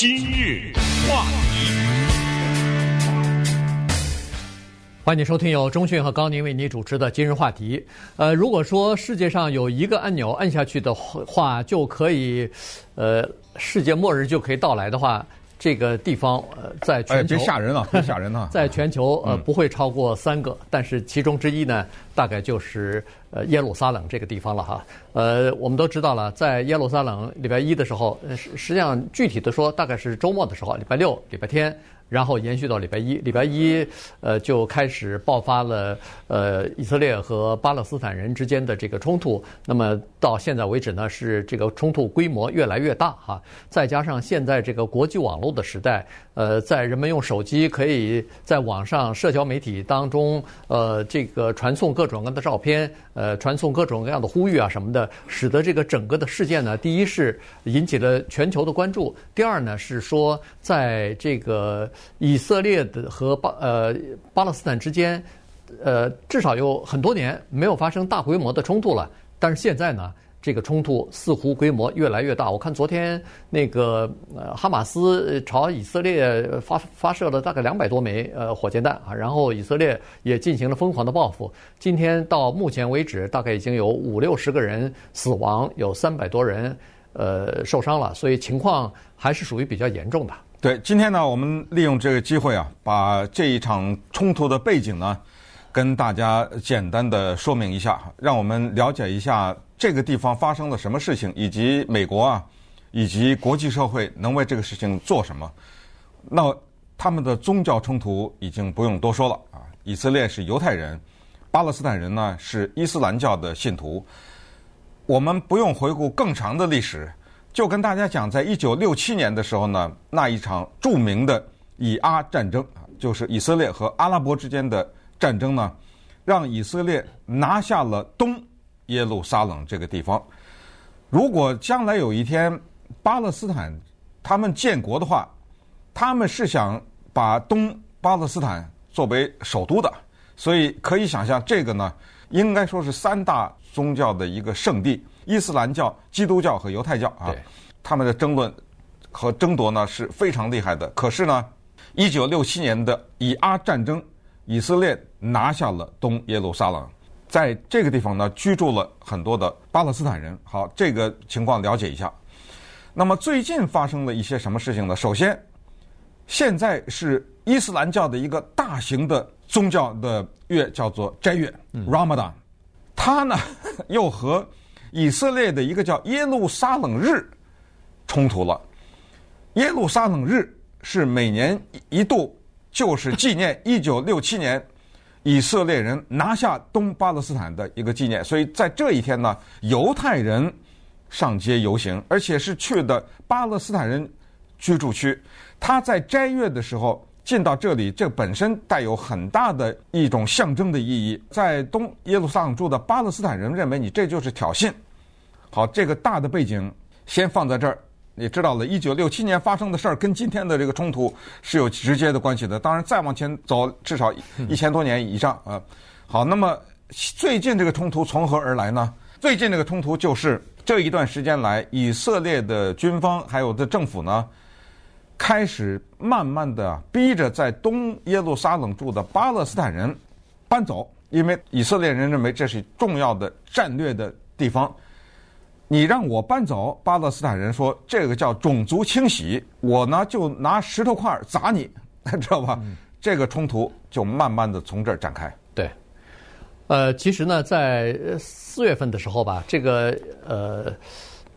今日话题，欢迎收听由中讯和高宁为你主持的今日话题。呃，如果说世界上有一个按钮按下去的话，就可以，呃，世界末日就可以到来的话。这个地方呃，在全球 别吓人啊，别吓人啊！在全球呃不会超过三个，但是其中之一呢，大概就是呃耶路撒冷这个地方了哈。呃，我们都知道了，在耶路撒冷礼拜一的时候，实实际上具体的说，大概是周末的时候，礼拜六、礼拜天。然后延续到礼拜一，礼拜一，呃，就开始爆发了呃以色列和巴勒斯坦人之间的这个冲突。那么到现在为止呢，是这个冲突规模越来越大哈。再加上现在这个国际网络的时代，呃，在人们用手机可以在网上社交媒体当中，呃，这个传送各种各样的照片，呃，传送各种各样的呼吁啊什么的，使得这个整个的事件呢，第一是引起了全球的关注，第二呢是说在这个。以色列的和巴呃巴勒斯坦之间，呃至少有很多年没有发生大规模的冲突了。但是现在呢，这个冲突似乎规模越来越大。我看昨天那个呃哈马斯朝以色列发发射了大概两百多枚呃火箭弹啊，然后以色列也进行了疯狂的报复。今天到目前为止，大概已经有五六十个人死亡，有三百多人呃受伤了，所以情况还是属于比较严重的。对，今天呢，我们利用这个机会啊，把这一场冲突的背景呢，跟大家简单的说明一下，让我们了解一下这个地方发生了什么事情，以及美国啊，以及国际社会能为这个事情做什么。那他们的宗教冲突已经不用多说了啊，以色列是犹太人，巴勒斯坦人呢是伊斯兰教的信徒。我们不用回顾更长的历史。就跟大家讲，在一九六七年的时候呢，那一场著名的以阿战争啊，就是以色列和阿拉伯之间的战争呢，让以色列拿下了东耶路撒冷这个地方。如果将来有一天巴勒斯坦他们建国的话，他们是想把东巴勒斯坦作为首都的，所以可以想象，这个呢，应该说是三大宗教的一个圣地。伊斯兰教、基督教和犹太教啊，他们的争论和争夺呢是非常厉害的。可是呢，一九六七年的以阿战争，以色列拿下了东耶路撒冷，在这个地方呢居住了很多的巴勒斯坦人。好，这个情况了解一下。那么最近发生了一些什么事情呢？首先，现在是伊斯兰教的一个大型的宗教的月，叫做斋月 （Ramadan），它呢 又和以色列的一个叫耶路撒冷日冲突了。耶路撒冷日是每年一度，就是纪念一九六七年以色列人拿下东巴勒斯坦的一个纪念。所以在这一天呢，犹太人上街游行，而且是去的巴勒斯坦人居住区。他在斋月的时候进到这里，这本身带有很大的一种象征的意义。在东耶路撒冷住的巴勒斯坦人认为你这就是挑衅。好，这个大的背景先放在这儿，你知道了，一九六七年发生的事儿跟今天的这个冲突是有直接的关系的。当然，再往前走，至少一千多年以上啊。好，那么最近这个冲突从何而来呢？最近这个冲突就是这一段时间来，以色列的军方还有的政府呢。开始慢慢的逼着在东耶路撒冷住的巴勒斯坦人搬走，因为以色列人认为这是重要的战略的地方。你让我搬走，巴勒斯坦人说这个叫种族清洗，我呢就拿石头块砸你，知道吧？嗯、这个冲突就慢慢的从这儿展开。对，呃，其实呢，在四月份的时候吧，这个呃。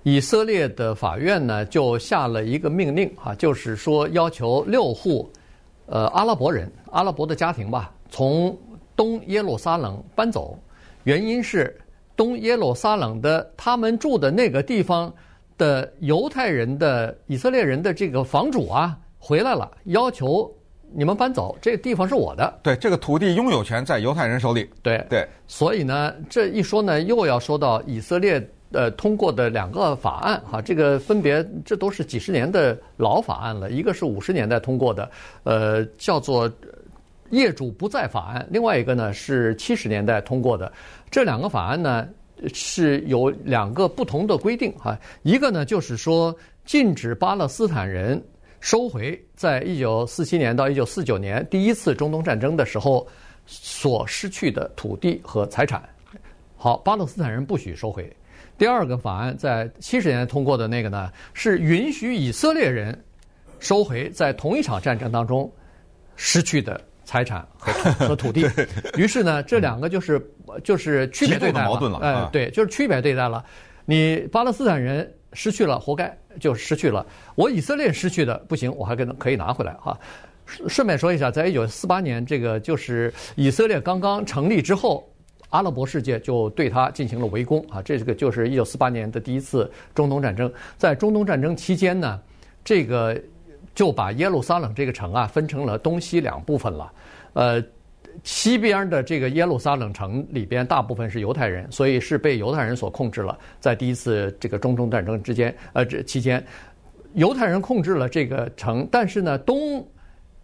以色列的法院呢，就下了一个命令啊，就是说要求六户，呃，阿拉伯人、阿拉伯的家庭吧，从东耶路撒冷搬走。原因是东耶路撒冷的他们住的那个地方的犹太人的以色列人的这个房主啊回来了，要求你们搬走，这个地方是我的。对，这个土地拥有权在犹太人手里。对对，所以呢，这一说呢，又要说到以色列。呃，通过的两个法案哈，这个分别这都是几十年的老法案了。一个是五十年代通过的，呃，叫做业主不在法案；另外一个呢是七十年代通过的。这两个法案呢是有两个不同的规定哈。一个呢就是说禁止巴勒斯坦人收回在一九四七年到一九四九年第一次中东战争的时候所失去的土地和财产。好，巴勒斯坦人不许收回。第二个法案在七十年通过的那个呢，是允许以色列人收回在同一场战争当中失去的财产和 和土地。于是呢，这两个就是就是区别对待了。哎，对，就是区别对待了。你巴勒斯坦人失去了，活该就失去了。我以色列失去的不行，我还可能可以拿回来哈。顺便说一下，在一九四八年，这个就是以色列刚刚成立之后。阿拉伯世界就对他进行了围攻啊！这个就是一九四八年的第一次中东战争。在中东战争期间呢，这个就把耶路撒冷这个城啊分成了东西两部分了。呃，西边的这个耶路撒冷城里边大部分是犹太人，所以是被犹太人所控制了。在第一次这个中东战争之间，呃，这期间，犹太人控制了这个城，但是呢，东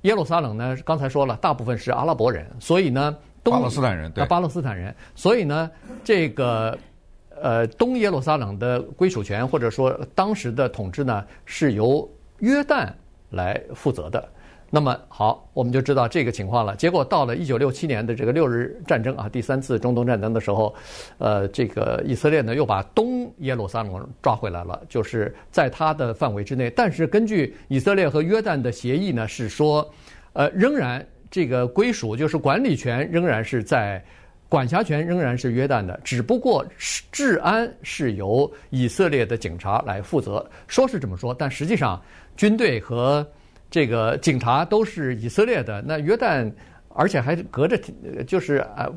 耶路撒冷呢，刚才说了，大部分是阿拉伯人，所以呢。巴勒斯坦人，对，巴勒斯坦人，所以呢，这个呃，东耶路撒冷的归属权或者说当时的统治呢，是由约旦来负责的。那么好，我们就知道这个情况了。结果到了一九六七年的这个六日战争啊，第三次中东战争的时候，呃，这个以色列呢又把东耶路撒冷抓回来了，就是在他的范围之内。但是根据以色列和约旦的协议呢，是说，呃，仍然。这个归属就是管理权仍然是在，管辖权仍然是约旦的，只不过治安是由以色列的警察来负责。说是这么说，但实际上军队和这个警察都是以色列的。那约旦，而且还隔着，就是啊，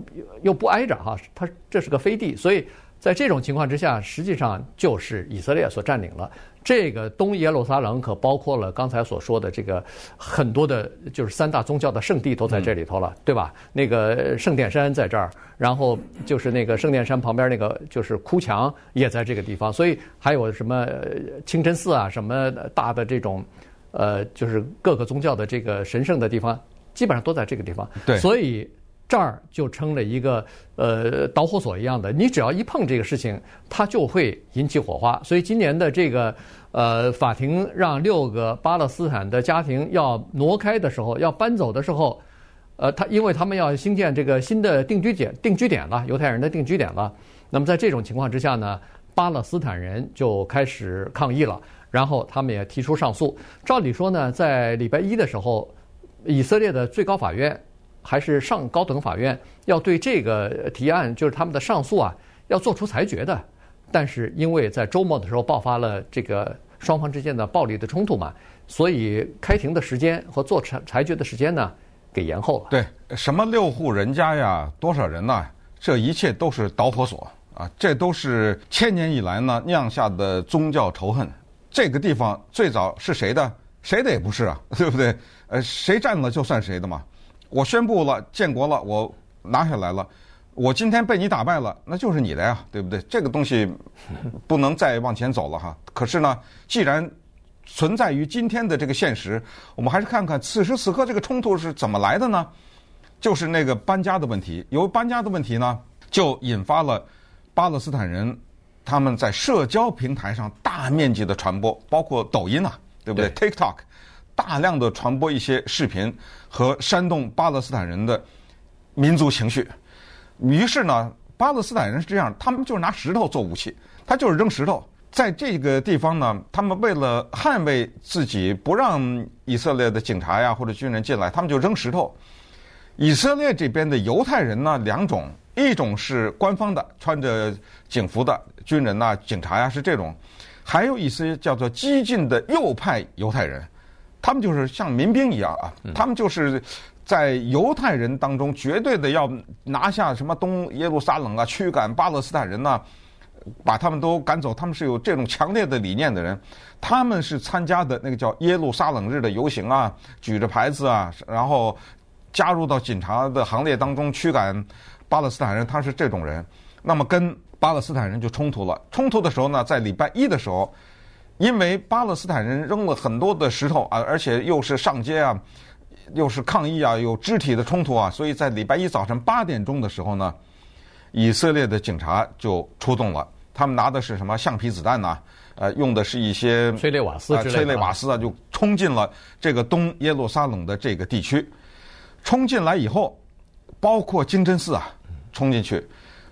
又不挨着哈，它这是个飞地，所以。在这种情况之下，实际上就是以色列所占领了这个东耶路撒冷，可包括了刚才所说的这个很多的，就是三大宗教的圣地都在这里头了，对吧？那个圣殿山在这儿，然后就是那个圣殿山旁边那个就是哭墙也在这个地方，所以还有什么清真寺啊，什么大的这种，呃，就是各个宗教的这个神圣的地方，基本上都在这个地方。对，所以。这儿就成了一个呃导火索一样的，你只要一碰这个事情，它就会引起火花。所以今年的这个呃法庭让六个巴勒斯坦的家庭要挪开的时候，要搬走的时候，呃，他因为他们要兴建这个新的定居点，定居点了，犹太人的定居点了。那么在这种情况之下呢，巴勒斯坦人就开始抗议了，然后他们也提出上诉。照理说呢，在礼拜一的时候，以色列的最高法院。还是上高等法院要对这个提案，就是他们的上诉啊，要做出裁决的。但是因为在周末的时候爆发了这个双方之间的暴力的冲突嘛，所以开庭的时间和做裁裁决的时间呢，给延后了。对，什么六户人家呀，多少人呢？这一切都是导火索啊！这都是千年以来呢酿下的宗教仇恨。这个地方最早是谁的？谁的也不是啊，对不对？呃，谁占了就算谁的嘛。我宣布了建国了，我拿下来了，我今天被你打败了，那就是你的呀，对不对？这个东西不能再往前走了哈。可是呢，既然存在于今天的这个现实，我们还是看看此时此刻这个冲突是怎么来的呢？就是那个搬家的问题，由搬家的问题呢，就引发了巴勒斯坦人他们在社交平台上大面积的传播，包括抖音啊，对不对，对？TikTok。大量的传播一些视频和煽动巴勒斯坦人的民族情绪，于是呢，巴勒斯坦人是这样，他们就是拿石头做武器，他就是扔石头。在这个地方呢，他们为了捍卫自己，不让以色列的警察呀或者军人进来，他们就扔石头。以色列这边的犹太人呢，两种，一种是官方的，穿着警服的军人呐、警察呀是这种，还有一些叫做激进的右派犹太人。他们就是像民兵一样啊，他们就是在犹太人当中绝对的要拿下什么东耶路撒冷啊，驱赶巴勒斯坦人呐，把他们都赶走。他们是有这种强烈的理念的人，他们是参加的那个叫耶路撒冷日的游行啊，举着牌子啊，然后加入到警察的行列当中驱赶巴勒斯坦人。他是这种人，那么跟巴勒斯坦人就冲突了。冲突的时候呢，在礼拜一的时候。因为巴勒斯坦人扔了很多的石头啊，而且又是上街啊，又是抗议啊，有肢体的冲突啊，所以在礼拜一早晨八点钟的时候呢，以色列的警察就出动了。他们拿的是什么橡皮子弹呐？呃，用的是一些催泪瓦斯之类的，催泪瓦斯啊，就冲进了这个东耶路撒冷的这个地区。冲进来以后，包括清真寺啊，冲进去，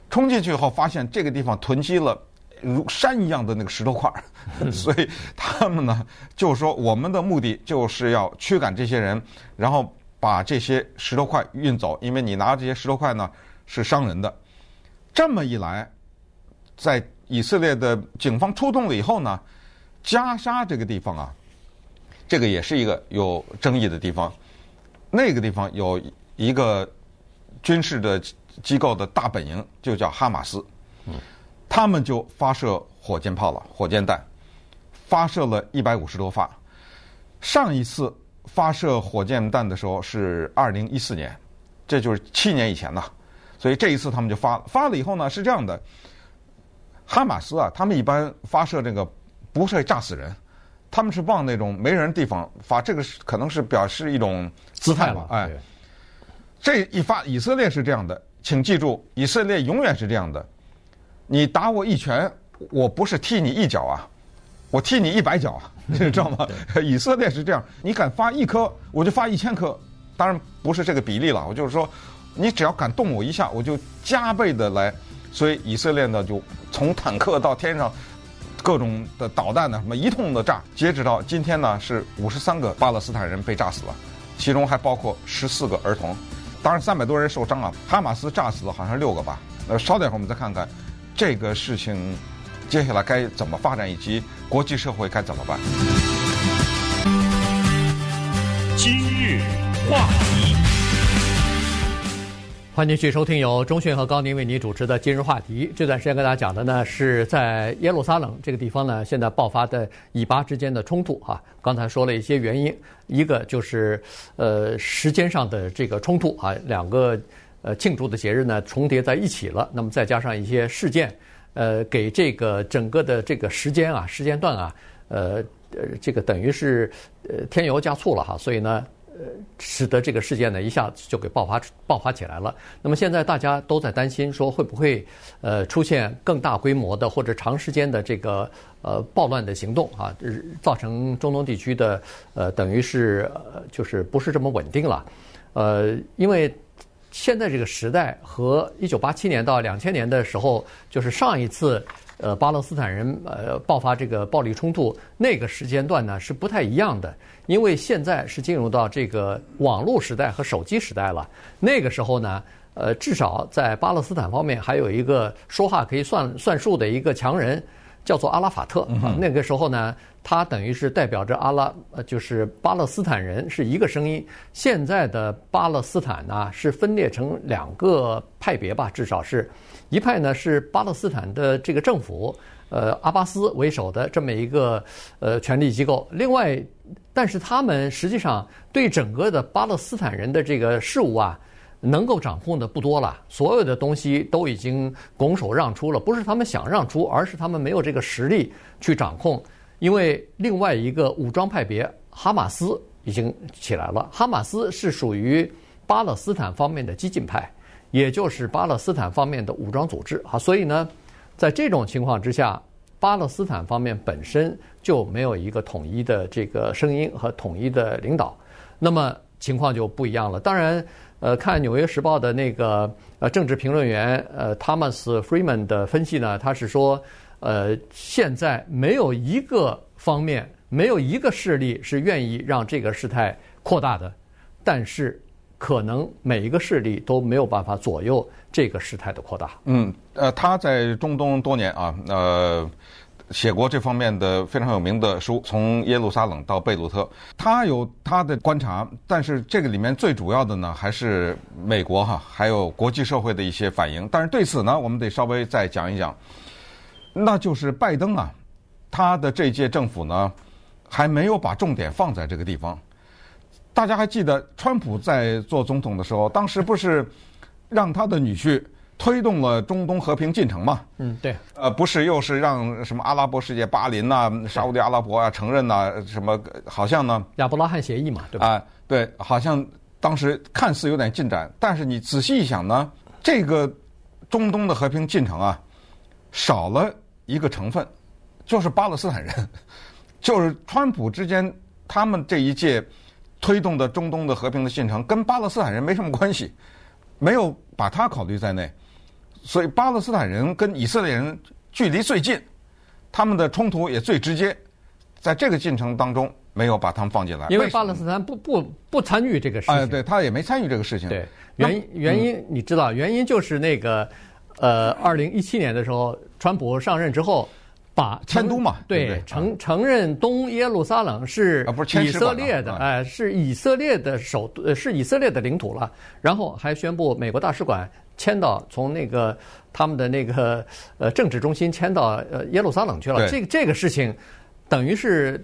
冲进去以后发现这个地方囤积了如山一样的那个石头块儿，所以他们呢就说我们的目的就是要驱赶这些人，然后把这些石头块运走，因为你拿这些石头块呢是伤人的。这么一来，在以色列的警方出动了以后呢，加沙这个地方啊，这个也是一个有争议的地方。那个地方有一个军事的机构的大本营，就叫哈马斯。他们就发射火箭炮了，火箭弹，发射了一百五十多发。上一次发射火箭弹的时候是二零一四年，这就是七年以前呐。所以这一次他们就发了，发了以后呢是这样的，哈马斯啊，他们一般发射这个不是炸死人。他们是往那种没人地方发，这个是可能是表示一种姿态吧。哎，这一发，以色列是这样的，请记住，以色列永远是这样的。你打我一拳，我不是踢你一脚啊，我踢你一百脚啊，你知道吗？以色列是这样，你敢发一颗，我就发一千颗。当然不是这个比例了，我就是说，你只要敢动我一下，我就加倍的来。所以以色列呢，就从坦克到天上。各种的导弹呢，什么一通的炸，截止到今天呢，是五十三个巴勒斯坦人被炸死了，其中还包括十四个儿童，当然三百多人受伤啊。哈马斯炸死了好像六个吧。呃，稍等一会儿我们再看看这个事情接下来该怎么发展，以及国际社会该怎么办。今日话题。欢迎继续收听由钟迅和高宁为您主持的今日话题。这段时间跟大家讲的呢，是在耶路撒冷这个地方呢，现在爆发的以巴之间的冲突哈。刚才说了一些原因，一个就是呃时间上的这个冲突啊，两个呃庆祝的节日呢重叠在一起了。那么再加上一些事件，呃，给这个整个的这个时间啊时间段啊，呃呃这个等于是呃添油加醋了哈。所以呢。呃，使得这个事件呢一下子就给爆发爆发起来了。那么现在大家都在担心说会不会呃出现更大规模的或者长时间的这个呃暴乱的行动啊，造成中东地区的呃等于是呃就是不是这么稳定了。呃，因为现在这个时代和一九八七年到两千年的时候，就是上一次。呃，巴勒斯坦人呃爆发这个暴力冲突那个时间段呢是不太一样的，因为现在是进入到这个网络时代和手机时代了。那个时候呢，呃，至少在巴勒斯坦方面还有一个说话可以算算数的一个强人，叫做阿拉法特。啊，那个时候呢，他等于是代表着阿拉，呃，就是巴勒斯坦人是一个声音。现在的巴勒斯坦呢是分裂成两个派别吧，至少是。一派呢是巴勒斯坦的这个政府，呃，阿巴斯为首的这么一个呃权力机构。另外，但是他们实际上对整个的巴勒斯坦人的这个事务啊，能够掌控的不多了。所有的东西都已经拱手让出了，不是他们想让出，而是他们没有这个实力去掌控。因为另外一个武装派别哈马斯已经起来了，哈马斯是属于巴勒斯坦方面的激进派。也就是巴勒斯坦方面的武装组织啊，所以呢，在这种情况之下，巴勒斯坦方面本身就没有一个统一的这个声音和统一的领导，那么情况就不一样了。当然，呃，看《纽约时报》的那个呃政治评论员呃 Thomas Freeman 的分析呢，他是说，呃，现在没有一个方面，没有一个势力是愿意让这个事态扩大的，但是。可能每一个势力都没有办法左右这个事态的扩大。嗯，呃，他在中东多年啊，呃，写过这方面的非常有名的书，从耶路撒冷到贝鲁特，他有他的观察，但是这个里面最主要的呢，还是美国哈，还有国际社会的一些反应。但是对此呢，我们得稍微再讲一讲，那就是拜登啊，他的这届政府呢，还没有把重点放在这个地方。大家还记得川普在做总统的时候，当时不是让他的女婿推动了中东和平进程嘛？嗯，对。呃，不是，又是让什么阿拉伯世界、巴林呐、沙乌地阿拉伯啊承认呐，什么好像呢？亚伯拉罕协议嘛，对吧？啊，对，好像当时看似有点进展，但是你仔细一想呢，这个中东的和平进程啊，少了一个成分，就是巴勒斯坦人，就是川普之间他们这一届推动的中东的和平的进程跟巴勒斯坦人没什么关系，没有把他考虑在内，所以巴勒斯坦人跟以色列人距离最近，他们的冲突也最直接，在这个进程当中没有把他们放进来，因为巴勒斯坦不不不参与这个事情，哎，对他也没参与这个事情，对，原因原因你知道，原因就是那个呃，二零一七年的时候，川普上任之后。把迁都嘛，对，对承承认东耶路撒冷是以色列的，哎、啊呃，是以色列的首都，是以色列的领土了。然后还宣布美国大使馆迁到从那个他们的那个呃政治中心迁到呃耶路撒冷去了。这个这个事情等于是。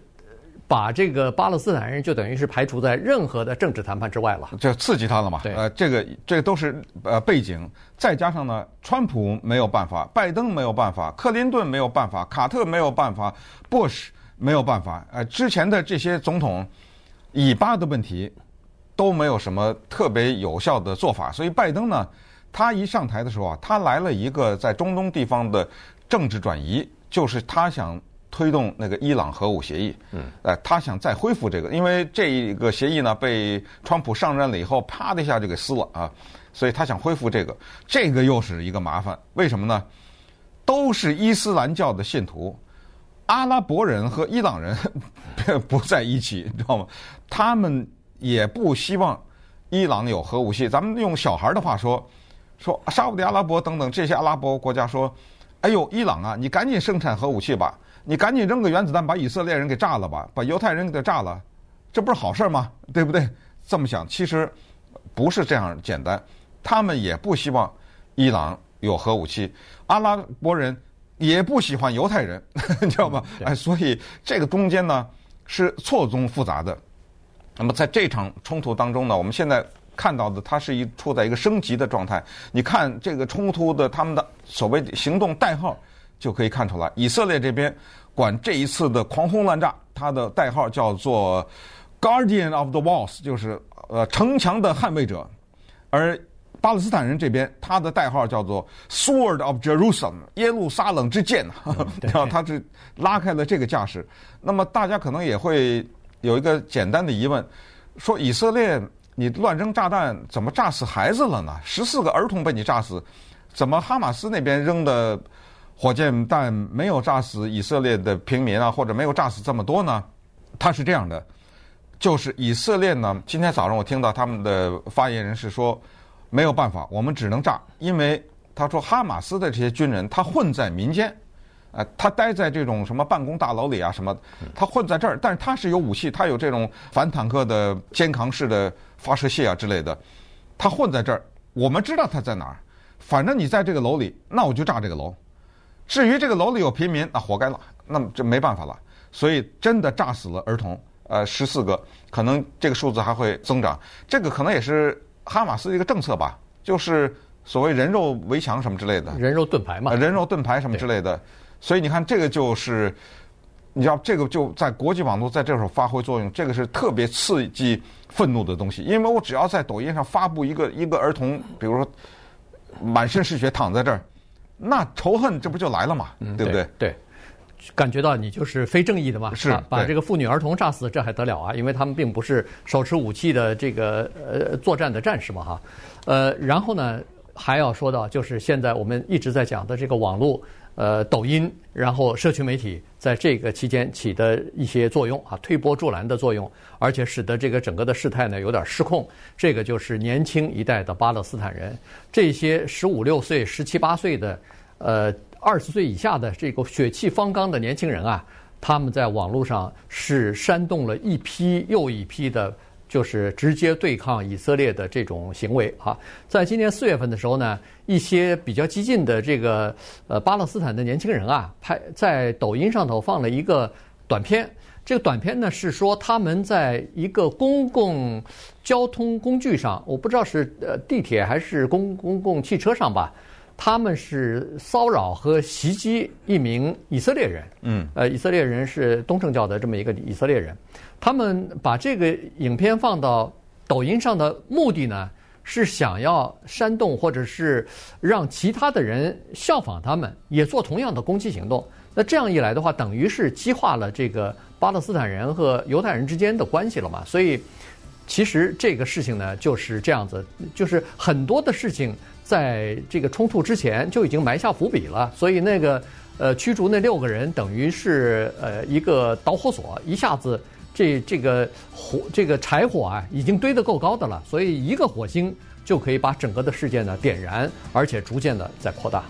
把这个巴勒斯坦人就等于是排除在任何的政治谈判之外了，就刺激他了嘛？对，呃，这个这个都是呃背景，再加上呢，川普没有办法，拜登没有办法，克林顿没有办法，卡特没有办法，布什没有办法，呃，之前的这些总统以巴的问题都没有什么特别有效的做法，所以拜登呢，他一上台的时候啊，他来了一个在中东地方的政治转移，就是他想。推动那个伊朗核武协议，嗯，呃，他想再恢复这个，因为这个协议呢被川普上任了以后，啪的一下就给撕了啊，所以他想恢复这个，这个又是一个麻烦，为什么呢？都是伊斯兰教的信徒，阿拉伯人和伊朗人 不在一起，你知道吗？他们也不希望伊朗有核武器。咱们用小孩的话说，说沙乌地阿拉伯等等这些阿拉伯国家说，哎呦，伊朗啊，你赶紧生产核武器吧。你赶紧扔个原子弹，把以色列人给炸了吧，把犹太人给炸了，这不是好事吗？对不对？这么想，其实不是这样简单。他们也不希望伊朗有核武器，阿拉伯人也不喜欢犹太人，你知道吗？哎，所以这个中间呢是错综复杂的。那么在这场冲突当中呢，我们现在看到的，它是一处在一个升级的状态。你看这个冲突的他们的所谓行动代号。就可以看出来，以色列这边管这一次的狂轰滥炸，它的代号叫做 “Guardian of the Walls”，就是呃城墙的捍卫者；而巴勒斯坦人这边，他的代号叫做 “Sword of Jerusalem”，耶路撒冷之剑。然后他是拉开了这个架势。那么大家可能也会有一个简单的疑问：说以色列你乱扔炸弹，怎么炸死孩子了呢？十四个儿童被你炸死，怎么哈马斯那边扔的？火箭弹没有炸死以色列的平民啊，或者没有炸死这么多呢？他是这样的，就是以色列呢，今天早上我听到他们的发言人是说，没有办法，我们只能炸，因为他说哈马斯的这些军人他混在民间，呃，他待在这种什么办公大楼里啊什么，他混在这儿，但是他是有武器，他有这种反坦克的肩扛式的发射器啊之类的，他混在这儿，我们知道他在哪儿，反正你在这个楼里，那我就炸这个楼。至于这个楼里有平民，那活该了，那么这没办法了。所以真的炸死了儿童，呃，十四个，可能这个数字还会增长。这个可能也是哈马斯的一个政策吧，就是所谓人肉围墙什么之类的。人肉盾牌嘛。人肉盾牌什么之类的。所以你看，这个就是，你知道，这个就在国际网络在这时候发挥作用，这个是特别刺激愤怒的东西。因为我只要在抖音上发布一个一个儿童，比如说满身是血躺在这儿。那仇恨这不就来了嘛？嗯，对不对？对，感觉到你就是非正义的嘛？是，把这个妇女儿童炸死，这还得了啊？因为他们并不是手持武器的这个呃作战的战士嘛，哈。呃，然后呢，还要说到就是现在我们一直在讲的这个网络。呃，抖音，然后社区媒体在这个期间起的一些作用啊，推波助澜的作用，而且使得这个整个的事态呢有点失控。这个就是年轻一代的巴勒斯坦人，这些十五六岁、十七八岁的，呃，二十岁以下的这个血气方刚的年轻人啊，他们在网络上是煽动了一批又一批的。就是直接对抗以色列的这种行为哈，在今年四月份的时候呢，一些比较激进的这个呃巴勒斯坦的年轻人啊，拍在抖音上头放了一个短片。这个短片呢是说他们在一个公共交通工具上，我不知道是呃地铁还是公公共汽车上吧，他们是骚扰和袭击一名以色列人。嗯，呃，以色列人是东正教的这么一个以色列人。他们把这个影片放到抖音上的目的呢，是想要煽动或者是让其他的人效仿他们，也做同样的攻击行动。那这样一来的话，等于是激化了这个巴勒斯坦人和犹太人之间的关系了嘛？所以，其实这个事情呢就是这样子，就是很多的事情在这个冲突之前就已经埋下伏笔了。所以那个呃驱逐那六个人，等于是呃一个导火索，一下子这这个火这个柴火啊已经堆得够高的了，所以一个火星就可以把整个的世界呢点燃，而且逐渐的在扩大。